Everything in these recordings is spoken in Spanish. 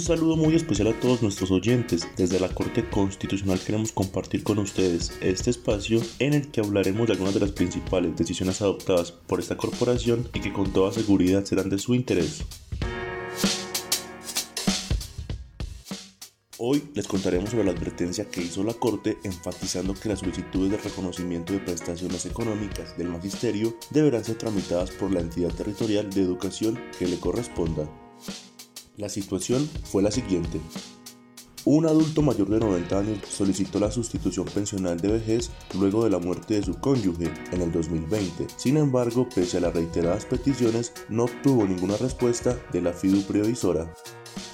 saludo muy especial a todos nuestros oyentes. Desde la Corte Constitucional queremos compartir con ustedes este espacio en el que hablaremos de algunas de las principales decisiones adoptadas por esta corporación y que con toda seguridad serán de su interés. Hoy les contaremos sobre la advertencia que hizo la Corte enfatizando que las solicitudes de reconocimiento de prestaciones económicas del magisterio deberán ser tramitadas por la entidad territorial de educación que le corresponda. La situación fue la siguiente. Un adulto mayor de 90 años solicitó la sustitución pensional de vejez luego de la muerte de su cónyuge en el 2020. Sin embargo, pese a las reiteradas peticiones, no obtuvo ninguna respuesta de la FIDU previsora.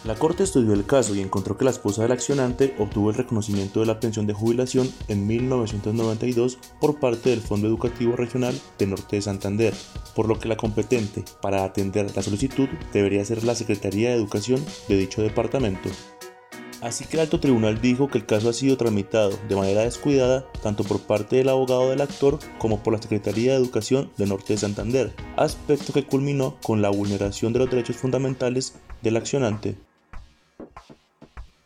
La Corte estudió el caso y encontró que la esposa del accionante obtuvo el reconocimiento de la pensión de jubilación en 1992 por parte del Fondo Educativo Regional de Norte de Santander, por lo que la competente para atender la solicitud debería ser la Secretaría de Educación de dicho departamento. Así que el alto tribunal dijo que el caso ha sido tramitado de manera descuidada tanto por parte del abogado del actor como por la Secretaría de Educación de Norte de Santander, aspecto que culminó con la vulneración de los derechos fundamentales del accionante.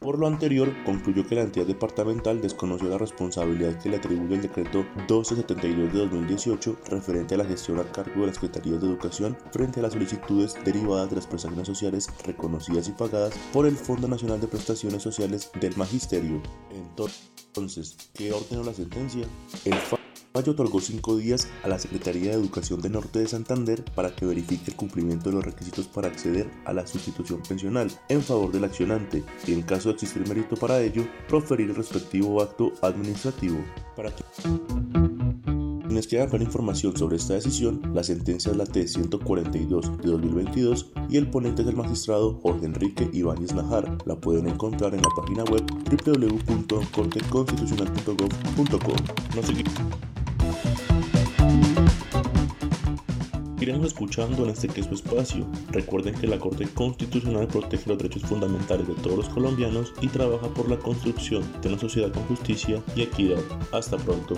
Por lo anterior, concluyó que la entidad departamental desconoció la responsabilidad que le atribuye el decreto 1272 de 2018 referente a la gestión a cargo de las Secretarías de Educación frente a las solicitudes derivadas de las prestaciones sociales reconocidas y pagadas por el Fondo Nacional de Prestaciones Sociales del Magisterio. Entonces, ¿qué ordenó la sentencia? El fallo otorgó cinco días a la Secretaría de Educación de Norte de Santander para que verifique el cumplimiento de los requisitos para acceder a la sustitución pensional en favor del accionante y en caso de existir mérito para ello, proferir el respectivo acto administrativo. Para quienes quieran ver información sobre esta decisión, la sentencia es la T-142 de 2022 y el ponente es el magistrado Jorge Enrique Ibáñez Najar. La pueden encontrar en la página web www.corteconstitucional.gov.co. No Iremos escuchando en este queso espacio. Recuerden que la Corte Constitucional protege los derechos fundamentales de todos los colombianos y trabaja por la construcción de una sociedad con justicia y equidad. Hasta pronto.